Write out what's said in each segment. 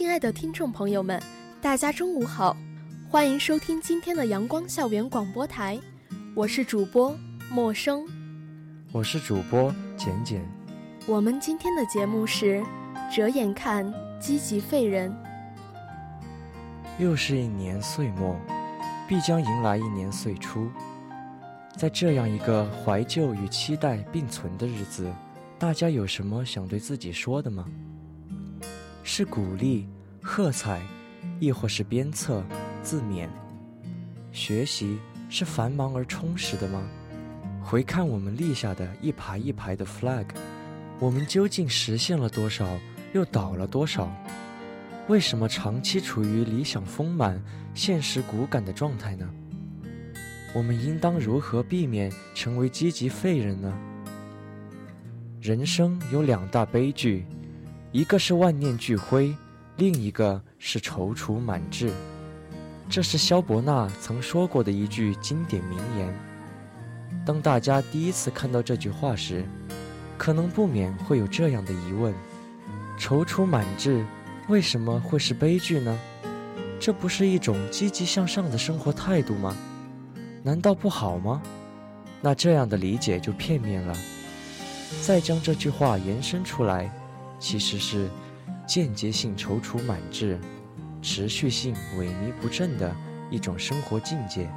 亲爱的听众朋友们，大家中午好，欢迎收听今天的阳光校园广播台，我是主播陌生，我是主播简简。我们今天的节目是折眼看，积极废人。又是一年岁末，必将迎来一年岁初，在这样一个怀旧与期待并存的日子，大家有什么想对自己说的吗？是鼓励、喝彩，亦或是鞭策、自勉？学习是繁忙而充实的吗？回看我们立下的一排一排的 flag，我们究竟实现了多少，又倒了多少？为什么长期处于理想丰满、现实骨感的状态呢？我们应当如何避免成为积极废人呢？人生有两大悲剧。一个是万念俱灰，另一个是踌躇满志。这是萧伯纳曾说过的一句经典名言。当大家第一次看到这句话时，可能不免会有这样的疑问：踌躇满志为什么会是悲剧呢？这不是一种积极向上的生活态度吗？难道不好吗？那这样的理解就片面了。再将这句话延伸出来。其实是间接性踌躇满志、持续性萎靡不振的一种生活境界。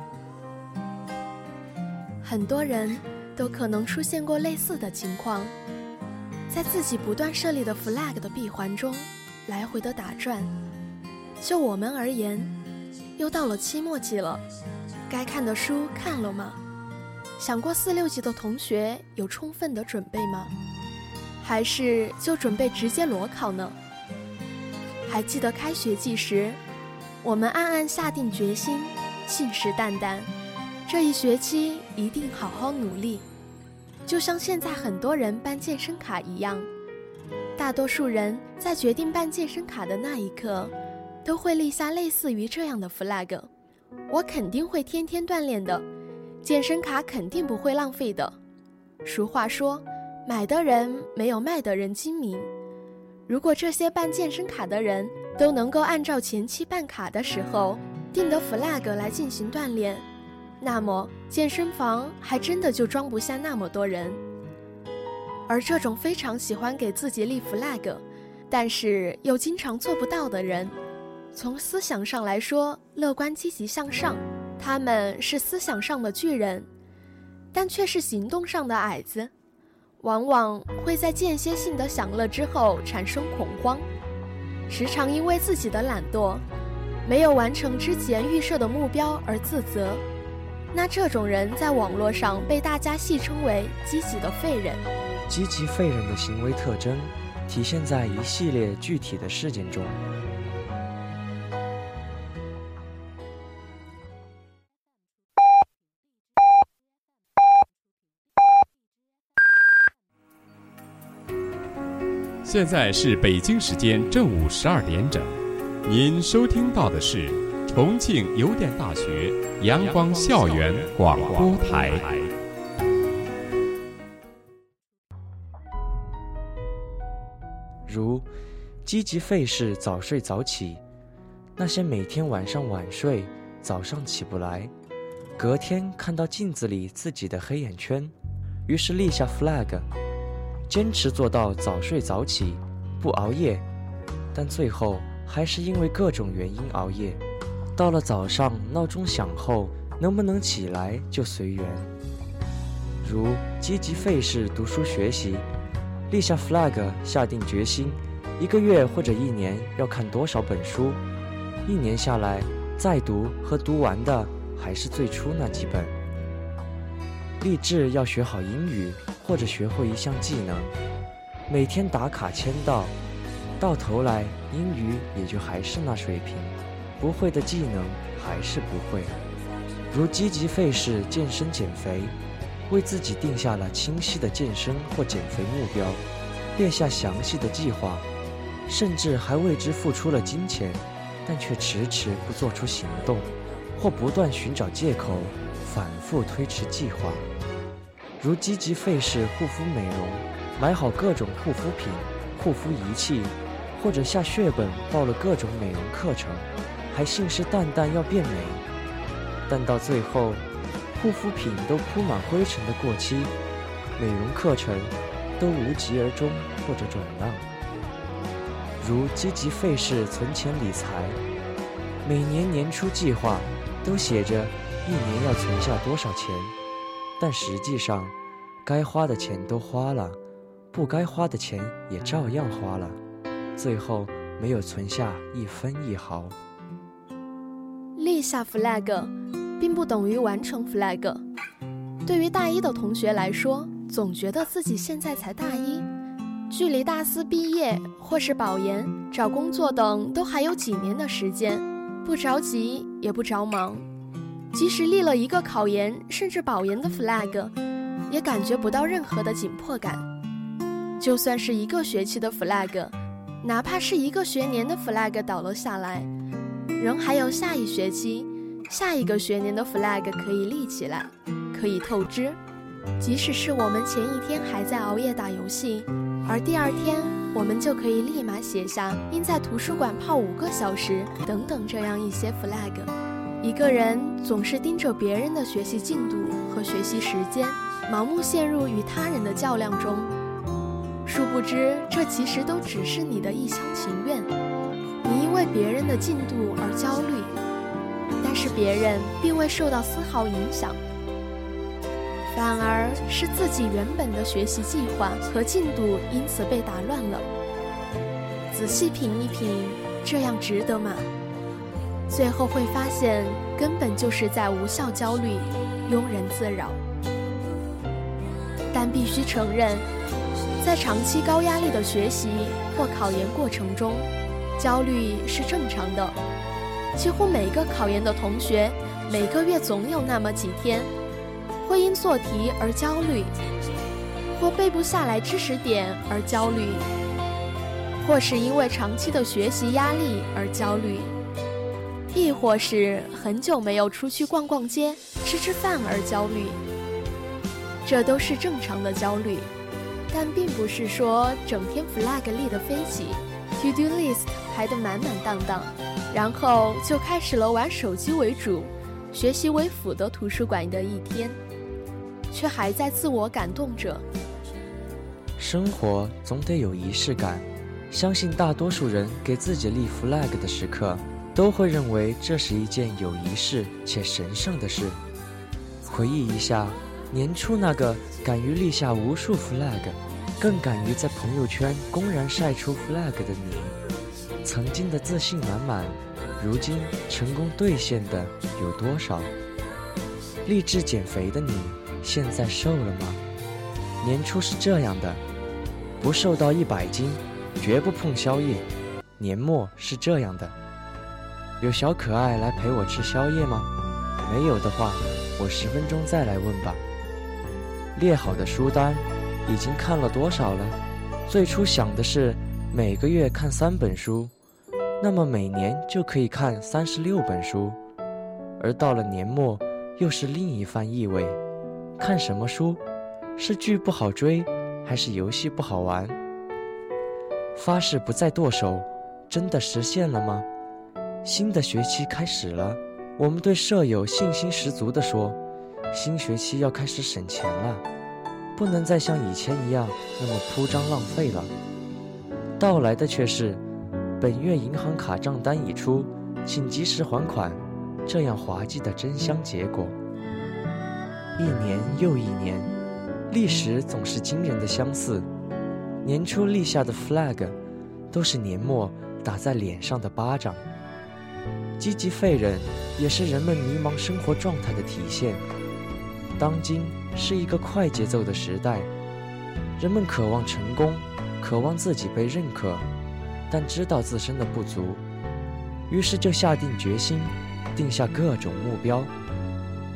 很多人都可能出现过类似的情况，在自己不断设立的 flag 的闭环中来回的打转。就我们而言，又到了期末季了，该看的书看了吗？想过四六级的同学有充分的准备吗？还是就准备直接裸考呢？还记得开学季时，我们暗暗下定决心，信誓旦旦，这一学期一定好好努力。就像现在很多人办健身卡一样，大多数人在决定办健身卡的那一刻，都会立下类似于这样的 flag：我肯定会天天锻炼的，健身卡肯定不会浪费的。俗话说。买的人没有卖的人精明。如果这些办健身卡的人都能够按照前期办卡的时候定的 flag 来进行锻炼，那么健身房还真的就装不下那么多人。而这种非常喜欢给自己立 flag，但是又经常做不到的人，从思想上来说乐观积极向上，他们是思想上的巨人，但却是行动上的矮子。往往会在间歇性的享乐之后产生恐慌，时常因为自己的懒惰，没有完成之前预设的目标而自责。那这种人在网络上被大家戏称为“积极的废人”。积极废人的行为特征，体现在一系列具体的事件中。现在是北京时间正午十二点整，您收听到的是重庆邮电大学阳光校园广播台。如积极费事早睡早起，那些每天晚上晚睡、早上起不来，隔天看到镜子里自己的黑眼圈，于是立下 flag。坚持做到早睡早起，不熬夜，但最后还是因为各种原因熬夜。到了早上闹钟响后，能不能起来就随缘。如积极费事读书学习，立下 flag，下定决心，一个月或者一年要看多少本书，一年下来再读和读完的还是最初那几本。立志要学好英语或者学会一项技能，每天打卡签到，到头来英语也就还是那水平，不会的技能还是不会。如积极费事健身减肥，为自己定下了清晰的健身或减肥目标，列下详细的计划，甚至还为之付出了金钱，但却迟迟不做出行动，或不断寻找借口，反复推迟计划。如积极费事护肤美容，买好各种护肤品、护肤仪器，或者下血本报了各种美容课程，还信誓旦旦要变美。但到最后，护肤品都铺满灰尘的过期，美容课程都无疾而终或者转让。如积极费事存钱理财，每年年初计划都写着一年要存下多少钱，但实际上，该花的钱都花了，不该花的钱也照样花了，最后没有存下一分一毫。立下 flag，并不等于完成 flag。对于大一的同学来说，总觉得自己现在才大一，距离大四毕业或是保研、找工作等都还有几年的时间，不着急也不着忙。即使立了一个考研甚至保研的 flag，也感觉不到任何的紧迫感。就算是一个学期的 flag，哪怕是一个学年的 flag 倒了下来。仍还有下一学期、下一个学年的 flag 可以立起来，可以透支。即使是我们前一天还在熬夜打游戏，而第二天我们就可以立马写下应在图书馆泡五个小时等等这样一些 flag。一个人总是盯着别人的学习进度和学习时间，盲目陷入与他人的较量中，殊不知这其实都只是你的一厢情愿。你因为别人的进度而焦虑，但是别人并未受到丝毫影响，反而是自己原本的学习计划和进度因此被打乱了。仔细品一品，这样值得吗？最后会发现，根本就是在无效焦虑，庸人自扰。但必须承认，在长期高压力的学习或考研过程中。焦虑是正常的，几乎每个考研的同学，每个月总有那么几天，会因做题而焦虑，或背不下来知识点而焦虑，或是因为长期的学习压力而焦虑，亦或是很久没有出去逛逛街、吃吃饭而焦虑。这都是正常的焦虑，但并不是说整天 flag 立得飞起。To do list 排得满满当当，然后就开始了玩手机为主、学习为辅的图书馆的一天，却还在自我感动着。生活总得有仪式感，相信大多数人给自己立 flag 的时刻，都会认为这是一件有仪式且神圣的事。回忆一下年初那个敢于立下无数 flag。更敢于在朋友圈公然晒出 flag 的你，曾经的自信满满，如今成功兑现的有多少？励志减肥的你，现在瘦了吗？年初是这样的，不瘦到一百斤，绝不碰宵夜。年末是这样的，有小可爱来陪我吃宵夜吗？没有的话，我十分钟再来问吧。列好的书单。已经看了多少了？最初想的是每个月看三本书，那么每年就可以看三十六本书。而到了年末，又是另一番意味。看什么书？是剧不好追，还是游戏不好玩？发誓不再剁手，真的实现了吗？新的学期开始了，我们对舍友信心十足地说：“新学期要开始省钱了。”不能再像以前一样那么铺张浪费了。到来的却是，本月银行卡账单已出，请及时还款，这样滑稽的真香结果。一年又一年，历史总是惊人的相似。年初立下的 flag，都是年末打在脸上的巴掌。积极废人，也是人们迷茫生活状态的体现。当今是一个快节奏的时代，人们渴望成功，渴望自己被认可，但知道自身的不足，于是就下定决心，定下各种目标，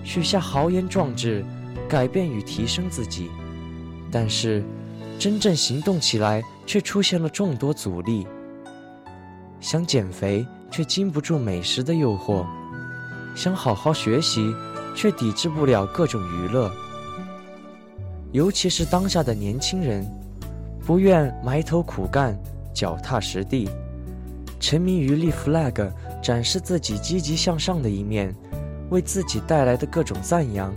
许下豪言壮志，改变与提升自己。但是，真正行动起来，却出现了众多阻力。想减肥，却经不住美食的诱惑；想好好学习，却抵制不了各种娱乐。尤其是当下的年轻人，不愿埋头苦干、脚踏实地，沉迷于立 flag、展示自己积极向上的一面，为自己带来的各种赞扬，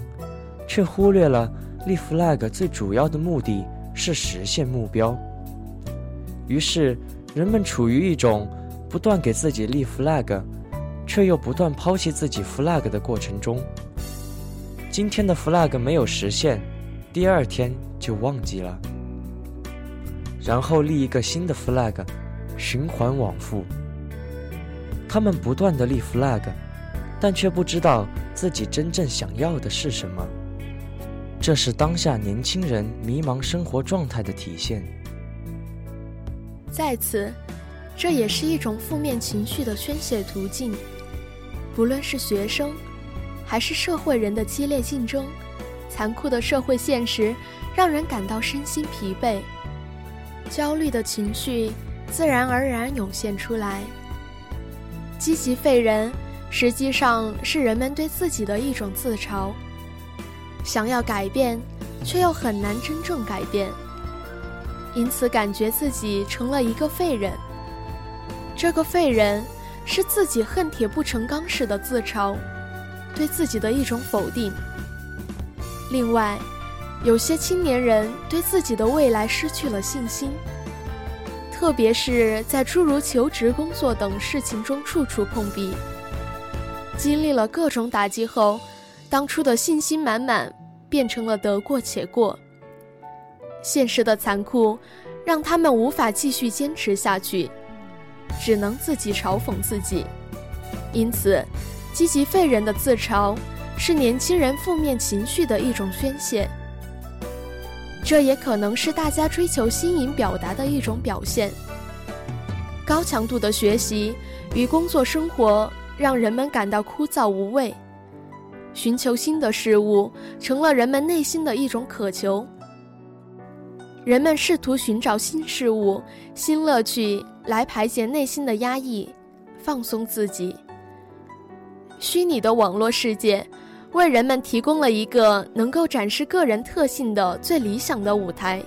却忽略了。立 flag 最主要的目的是实现目标，于是人们处于一种不断给自己立 flag，却又不断抛弃自己 flag 的过程中。今天的 flag 没有实现，第二天就忘记了，然后立一个新的 flag，循环往复。他们不断的立 flag，但却不知道自己真正想要的是什么。这是当下年轻人迷茫生活状态的体现。在此，这也是一种负面情绪的宣泄途径。不论是学生，还是社会人的激烈竞争，残酷的社会现实让人感到身心疲惫，焦虑的情绪自然而然涌现出来。积极废人，实际上是人们对自己的一种自嘲。想要改变，却又很难真正改变，因此感觉自己成了一个废人。这个废人是自己恨铁不成钢式的自嘲，对自己的一种否定。另外，有些青年人对自己的未来失去了信心，特别是在诸如求职、工作等事情中处处碰壁，经历了各种打击后。当初的信心满满，变成了得过且过。现实的残酷，让他们无法继续坚持下去，只能自己嘲讽自己。因此，积极废人的自嘲，是年轻人负面情绪的一种宣泄。这也可能是大家追求新颖表达的一种表现。高强度的学习与工作生活，让人们感到枯燥无味。寻求新的事物成了人们内心的一种渴求。人们试图寻找新事物、新乐趣来排解内心的压抑，放松自己。虚拟的网络世界为人们提供了一个能够展示个人特性的最理想的舞台。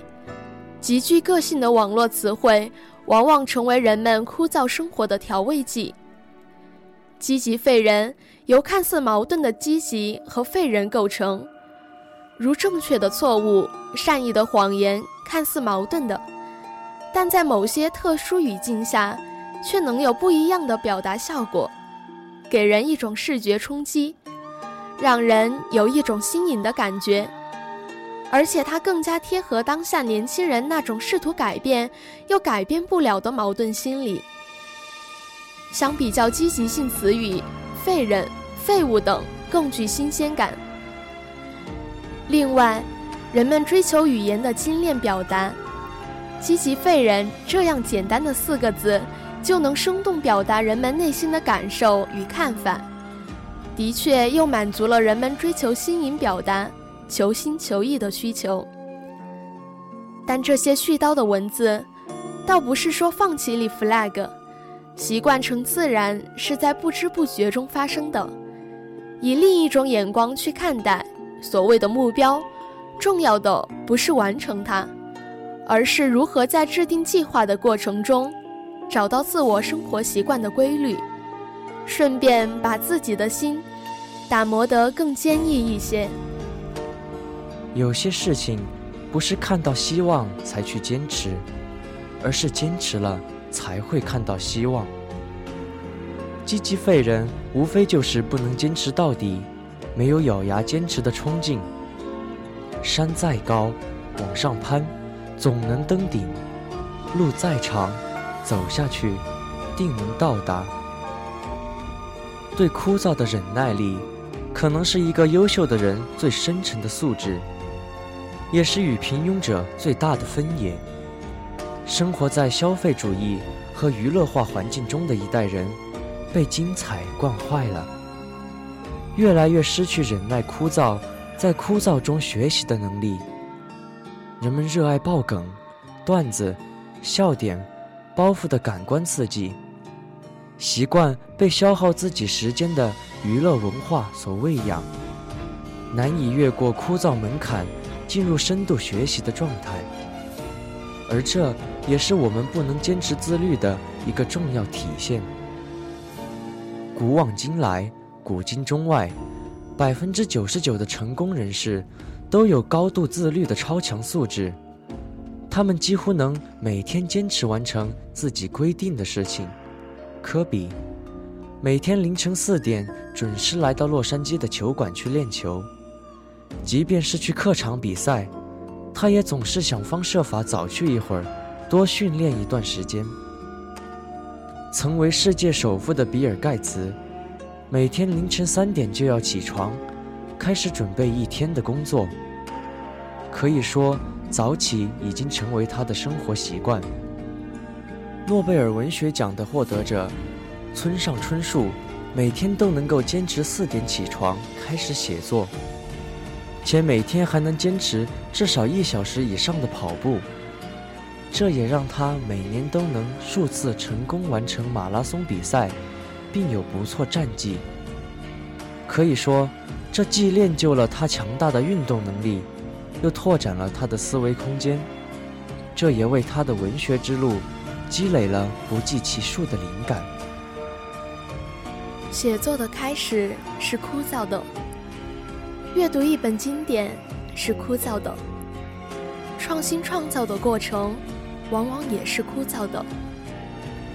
极具个性的网络词汇往往成为人们枯燥生活的调味剂。积极废人由看似矛盾的积极和废人构成，如正确的错误、善意的谎言，看似矛盾的，但在某些特殊语境下，却能有不一样的表达效果，给人一种视觉冲击，让人有一种新颖的感觉，而且它更加贴合当下年轻人那种试图改变又改变不了的矛盾心理。相比较积极性词语，废人、废物等更具新鲜感。另外，人们追求语言的精炼表达，“积极废人”这样简单的四个字，就能生动表达人们内心的感受与看法，的确又满足了人们追求新颖表达、求新求异的需求。但这些絮叨的文字，倒不是说放弃立 flag。习惯成自然是在不知不觉中发生的。以另一种眼光去看待所谓的目标，重要的不是完成它，而是如何在制定计划的过程中，找到自我生活习惯的规律，顺便把自己的心打磨得更坚毅一些。有些事情，不是看到希望才去坚持，而是坚持了。才会看到希望。积极废人无非就是不能坚持到底，没有咬牙坚持的冲劲。山再高，往上攀，总能登顶；路再长，走下去，定能到达。对枯燥的忍耐力，可能是一个优秀的人最深沉的素质，也是与平庸者最大的分野。生活在消费主义和娱乐化环境中的一代人，被精彩惯坏了，越来越失去忍耐枯燥，在枯燥中学习的能力。人们热爱爆梗、段子、笑点、包袱的感官刺激，习惯被消耗自己时间的娱乐文化所喂养，难以越过枯燥门槛，进入深度学习的状态。而这也是我们不能坚持自律的一个重要体现。古往今来，古今中外，百分之九十九的成功人士都有高度自律的超强素质。他们几乎能每天坚持完成自己规定的事情。科比每天凌晨四点准时来到洛杉矶的球馆去练球，即便是去客场比赛。他也总是想方设法早去一会儿，多训练一段时间。曾为世界首富的比尔·盖茨，每天凌晨三点就要起床，开始准备一天的工作。可以说，早起已经成为他的生活习惯。诺贝尔文学奖的获得者村上春树，每天都能够坚持四点起床开始写作。且每天还能坚持至少一小时以上的跑步，这也让他每年都能数次成功完成马拉松比赛，并有不错战绩。可以说，这既练就了他强大的运动能力，又拓展了他的思维空间，这也为他的文学之路积累了不计其数的灵感。写作的开始是枯燥的。阅读一本经典是枯燥的，创新创造的过程往往也是枯燥的。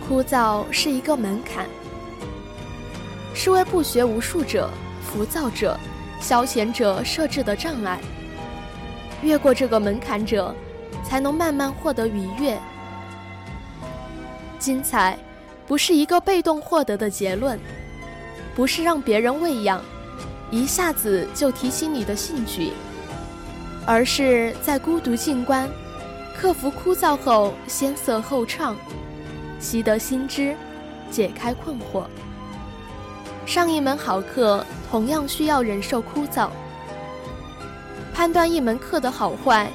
枯燥是一个门槛，是为不学无术者、浮躁者、消遣者设置的障碍。越过这个门槛者，才能慢慢获得愉悦。精彩，不是一个被动获得的结论，不是让别人喂养。一下子就提起你的兴趣，而是在孤独静观，克服枯燥后先色后畅，习得新知，解开困惑。上一门好课同样需要忍受枯燥。判断一门课的好坏，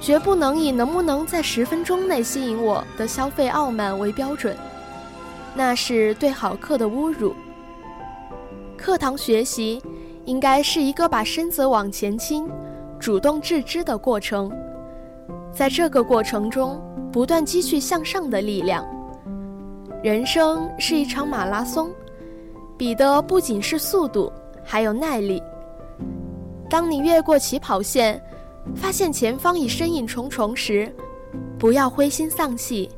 绝不能以能不能在十分钟内吸引我的消费傲慢为标准，那是对好课的侮辱。课堂学习。应该是一个把身子往前倾、主动致知的过程，在这个过程中不断积蓄向上的力量。人生是一场马拉松，比的不仅是速度，还有耐力。当你越过起跑线，发现前方已身影重重时，不要灰心丧气。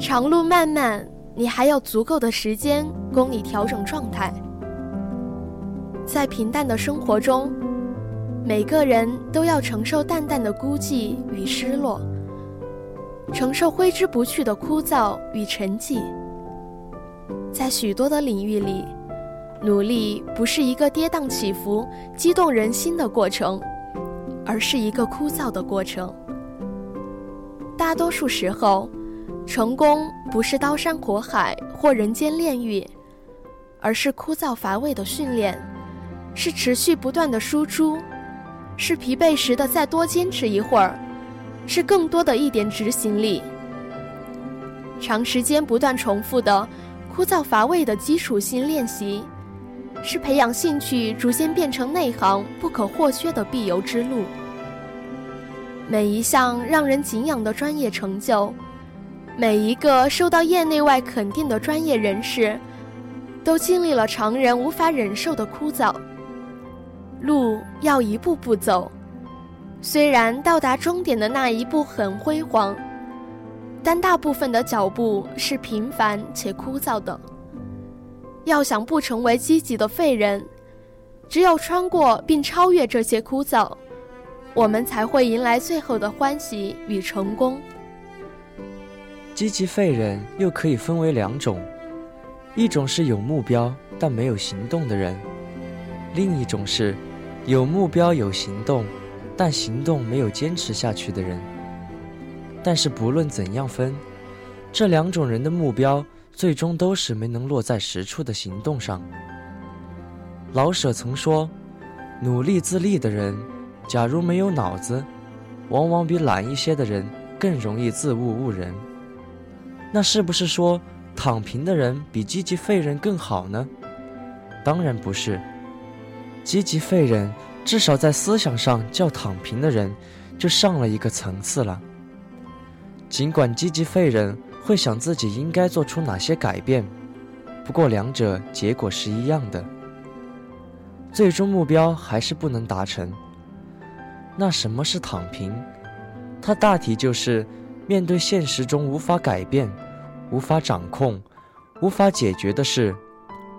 长路漫漫，你还有足够的时间供你调整状态。在平淡的生活中，每个人都要承受淡淡的孤寂与失落，承受挥之不去的枯燥与沉寂。在许多的领域里，努力不是一个跌宕起伏、激动人心的过程，而是一个枯燥的过程。大多数时候，成功不是刀山火海或人间炼狱，而是枯燥乏味的训练。是持续不断的输出，是疲惫时的再多坚持一会儿，是更多的一点执行力。长时间不断重复的枯燥乏味的基础性练习，是培养兴趣逐渐变成内行不可或缺的必由之路。每一项让人敬仰的专业成就，每一个受到业内外肯定的专业人士，都经历了常人无法忍受的枯燥。路要一步步走，虽然到达终点的那一步很辉煌，但大部分的脚步是平凡且枯燥的。要想不成为积极的废人，只有穿过并超越这些枯燥，我们才会迎来最后的欢喜与成功。积极废人又可以分为两种，一种是有目标但没有行动的人。另一种是有目标有行动，但行动没有坚持下去的人。但是不论怎样分，这两种人的目标最终都是没能落在实处的行动上。老舍曾说：“努力自立的人，假如没有脑子，往往比懒一些的人更容易自误误人。”那是不是说躺平的人比积极废人更好呢？当然不是。积极废人至少在思想上较躺平的人就上了一个层次了。尽管积极废人会想自己应该做出哪些改变，不过两者结果是一样的。最终目标还是不能达成。那什么是躺平？它大体就是面对现实中无法改变、无法掌控、无法解决的事，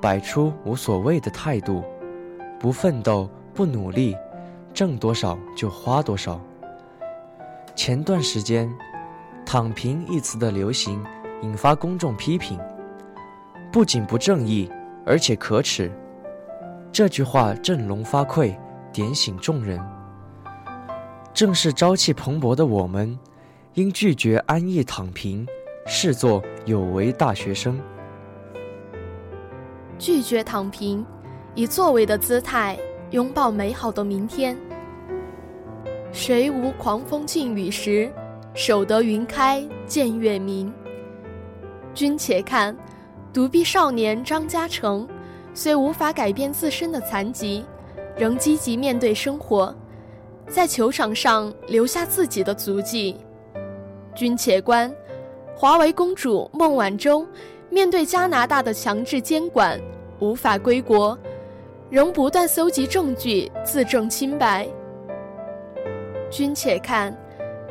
摆出无所谓的态度，不奋斗、不努力，挣多少就花多少。前段时间，“躺平”一词的流行引发公众批评，不仅不正义，而且可耻。这句话振聋发聩，点醒众人。正是朝气蓬勃的我们，应拒绝安逸躺平，视作有为大学生。拒绝躺平，以作为的姿态拥抱美好的明天。谁无狂风劲雨时，守得云开见月明。君且看，独臂少年张家成。虽无法改变自身的残疾，仍积极面对生活，在球场上留下自己的足迹。君且观，华为公主孟晚舟面对加拿大的强制监管，无法归国，仍不断搜集证据自证清白。君且看，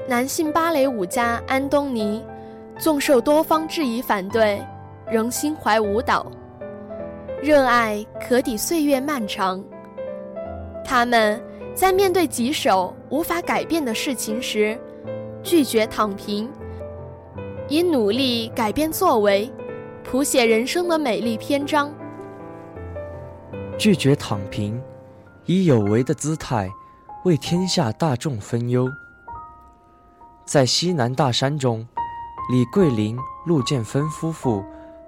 男性芭蕾舞家安东尼，纵受多方质疑反对，仍心怀舞蹈。热爱可抵岁月漫长。他们在面对棘手、无法改变的事情时，拒绝躺平，以努力改变作为，谱写人生的美丽篇章。拒绝躺平，以有为的姿态，为天下大众分忧。在西南大山中，李桂林、陆建芬夫妇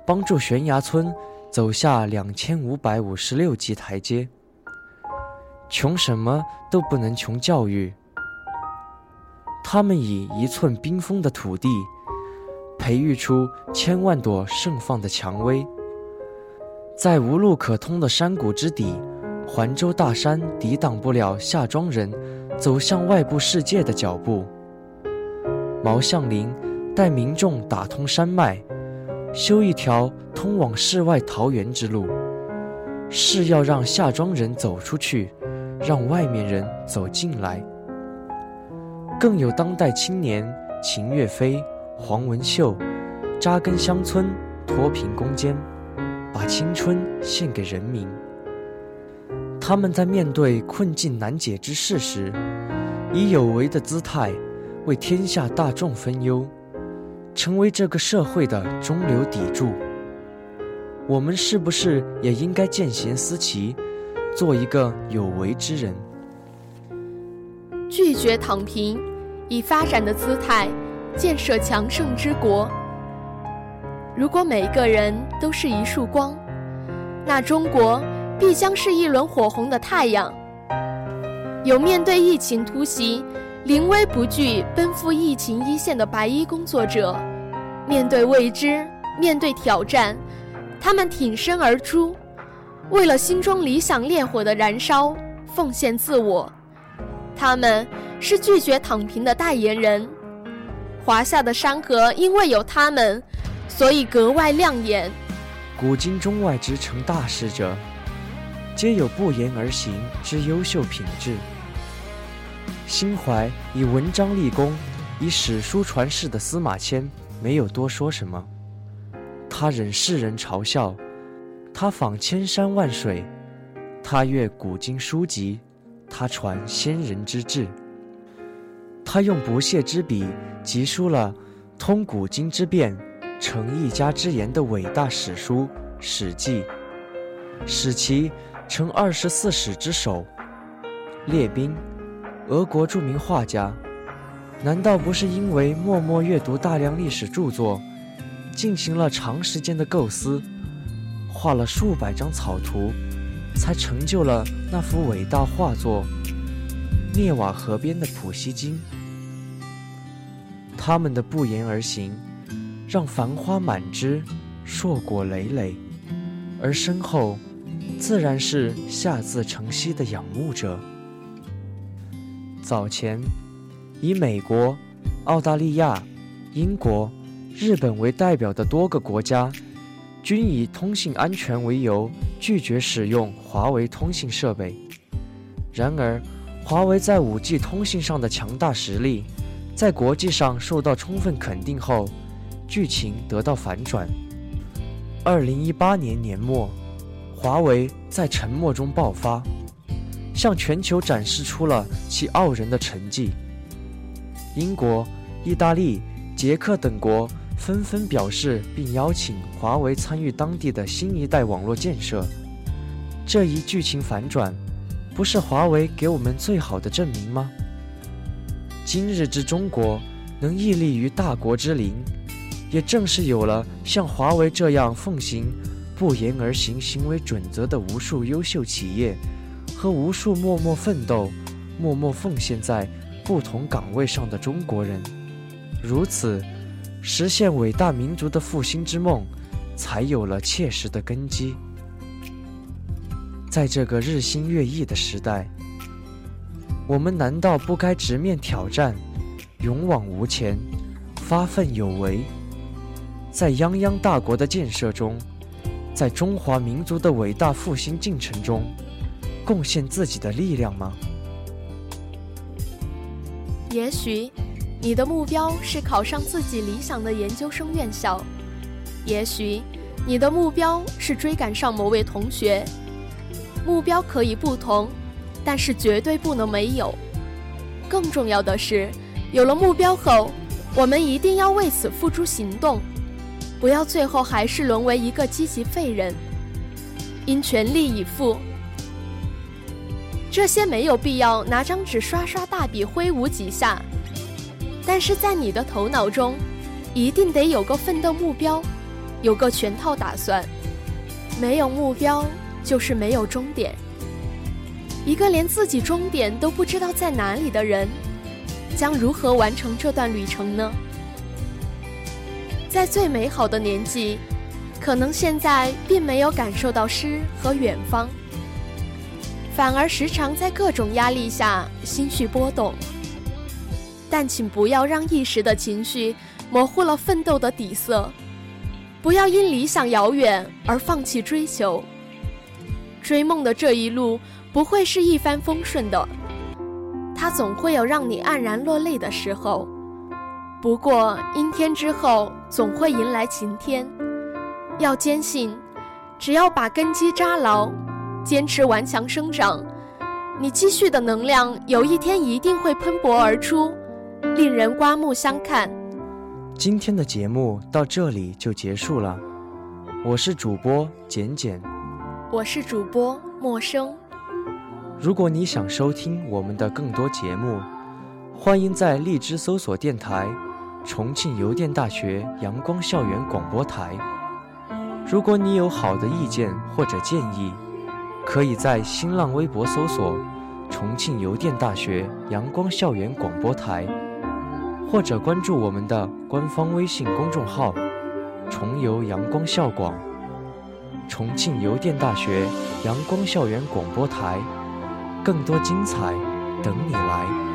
帮助悬崖村。走下两千五百五十六级台阶，穷什么都不能穷教育。他们以一寸冰封的土地，培育出千万朵盛放的蔷薇。在无路可通的山谷之底，环州大山抵挡不了夏庄人走向外部世界的脚步。毛相林带民众打通山脉。修一条通往世外桃源之路，是要让夏庄人走出去，让外面人走进来。更有当代青年秦岳飞、黄文秀，扎根乡村，脱贫攻坚，把青春献给人民。他们在面对困境难解之事时，以有为的姿态，为天下大众分忧。成为这个社会的中流砥柱，我们是不是也应该见贤思齐，做一个有为之人？拒绝躺平，以发展的姿态建设强盛之国。如果每个人都是一束光，那中国必将是一轮火红的太阳。有面对疫情突袭。临危不惧，奔赴疫情一线的白衣工作者，面对未知，面对挑战，他们挺身而出，为了心中理想烈火的燃烧，奉献自我。他们是拒绝躺平的代言人。华夏的山河因为有他们，所以格外亮眼。古今中外之成大事者，皆有不言而行之优秀品质。心怀以文章立功、以史书传世的司马迁，没有多说什么。他忍世人嘲笑，他访千山万水，他阅古今书籍，他传先人之志。他用不懈之笔，集书了通古今之变、成一家之言的伟大史书《史记》，使其成二十四史之首。列兵，俄国著名画家，难道不是因为默默阅读大量历史著作，进行了长时间的构思，画了数百张草图，才成就了那幅伟大画作《涅瓦河边的普希金》？他们的不言而行，让繁花满枝，硕果累累，而身后，自然是下自成蹊的仰慕者。早前，以美国、澳大利亚、英国、日本为代表的多个国家，均以通信安全为由，拒绝使用华为通信设备。然而，华为在 5G 通信上的强大实力。在国际上受到充分肯定后，剧情得到反转。二零一八年年末，华为在沉默中爆发，向全球展示出了其傲人的成绩。英国、意大利、捷克等国纷纷表示并邀请华为参与当地的新一代网络建设。这一剧情反转，不是华为给我们最好的证明吗？今日之中国能屹立于大国之林，也正是有了像华为这样奉行不言而行行为准则的无数优秀企业，和无数默默奋斗、默默奉献在不同岗位上的中国人。如此，实现伟大民族的复兴之梦，才有了切实的根基。在这个日新月异的时代。我们难道不该直面挑战，勇往无前，发奋有为，在泱泱大国的建设中，在中华民族的伟大复兴进程中，贡献自己的力量吗？也许，你的目标是考上自己理想的研究生院校；也许，你的目标是追赶上某位同学。目标可以不同。但是绝对不能没有。更重要的是，有了目标后，我们一定要为此付诸行动，不要最后还是沦为一个积极废人。应全力以赴。这些没有必要拿张纸刷刷大笔挥舞几下，但是在你的头脑中，一定得有个奋斗目标，有个全套打算。没有目标，就是没有终点。一个连自己终点都不知道在哪里的人，将如何完成这段旅程呢？在最美好的年纪，可能现在并没有感受到诗和远方，反而时常在各种压力下心绪波动。但请不要让一时的情绪模糊了奋斗的底色，不要因理想遥远而放弃追求。追梦的这一路。不会是一帆风顺的，它总会有让你黯然落泪的时候。不过阴天之后总会迎来晴天，要坚信，只要把根基扎牢，坚持顽强生长，你积蓄的能量有一天一定会喷薄而出，令人刮目相看。今天的节目到这里就结束了，我是主播简简，我是主播陌生。如果你想收听我们的更多节目，欢迎在荔枝搜索电台“重庆邮电大学阳光校园广播台”。如果你有好的意见或者建议，可以在新浪微博搜索“重庆邮电大学阳光校园广播台”，或者关注我们的官方微信公众号“重邮阳光校广”。重庆邮电大学阳光校园广播台。更多精彩，等你来。